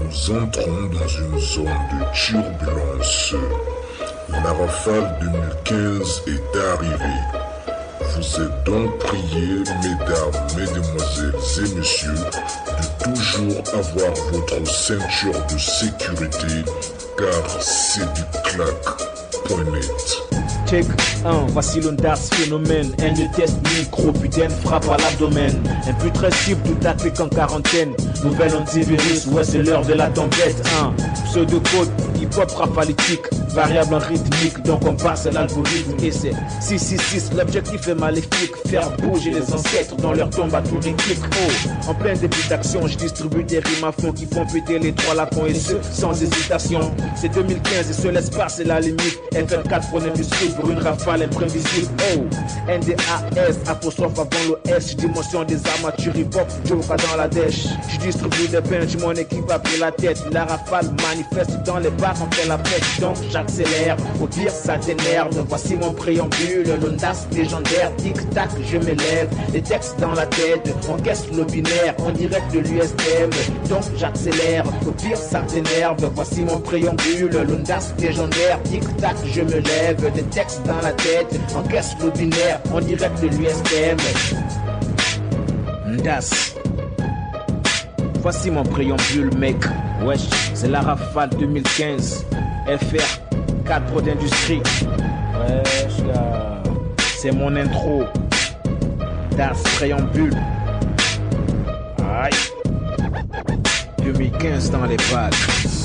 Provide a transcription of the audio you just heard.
nous entrons dans une zone de turbulence. La rafale 2015 est arrivée. Vous êtes donc priés, mesdames, mesdemoiselles et messieurs, de toujours avoir votre ceinture de sécurité, car c'est du clac.net. Check 1, voici l'Ondas phénomène. Un de test micro, putain, frappe à l'abdomen. Cible, tout attaque en quarantaine. Nouvelle antivirus, ouais, c'est l'heure de la tempête. 1, pseudo-code, hip-hop rafalitique. Variable en rythmique, donc on passe à l'algorithme. Et c'est 666, l'objectif est maléfique. Faire bouger les ancêtres dans leur tombe à clics. Oh, en plein début d'action, je distribue des rimes à fond qui font péter les trois lacons et ce, sans hésitation. C'est 2015 et seul l'espace est la limite. FR4 prenait du script pour une rafale imprévisible. Oh, NDAS, apostrophe avant l'OS, dimension des armatures hip-hop, Joker dans la dèche. Je distribue des bench, mon équipe a pris la tête. La rafale manifeste dans les bars, on fait la fête, donc j'accélère. Au pire, ça t'énerve. Voici mon préambule, l'ondas légendaire. Tic-tac, je m'élève. Les textes dans la tête, encaisse le binaire, en direct de l'USM. Donc j'accélère. Au pire, ça t'énerve. Voici mon préambule, l'ondas légendaire. Tic-tac, je me lève. Dans la tête, encaisse le binaire, en direct de l'USM. Ndas. Voici mon préambule, mec. Wesh, c'est la rafale 2015. FR, 4 d'industrie. Wesh, là. C'est mon intro. Das préambule. Aïe. 2015 dans les bagues.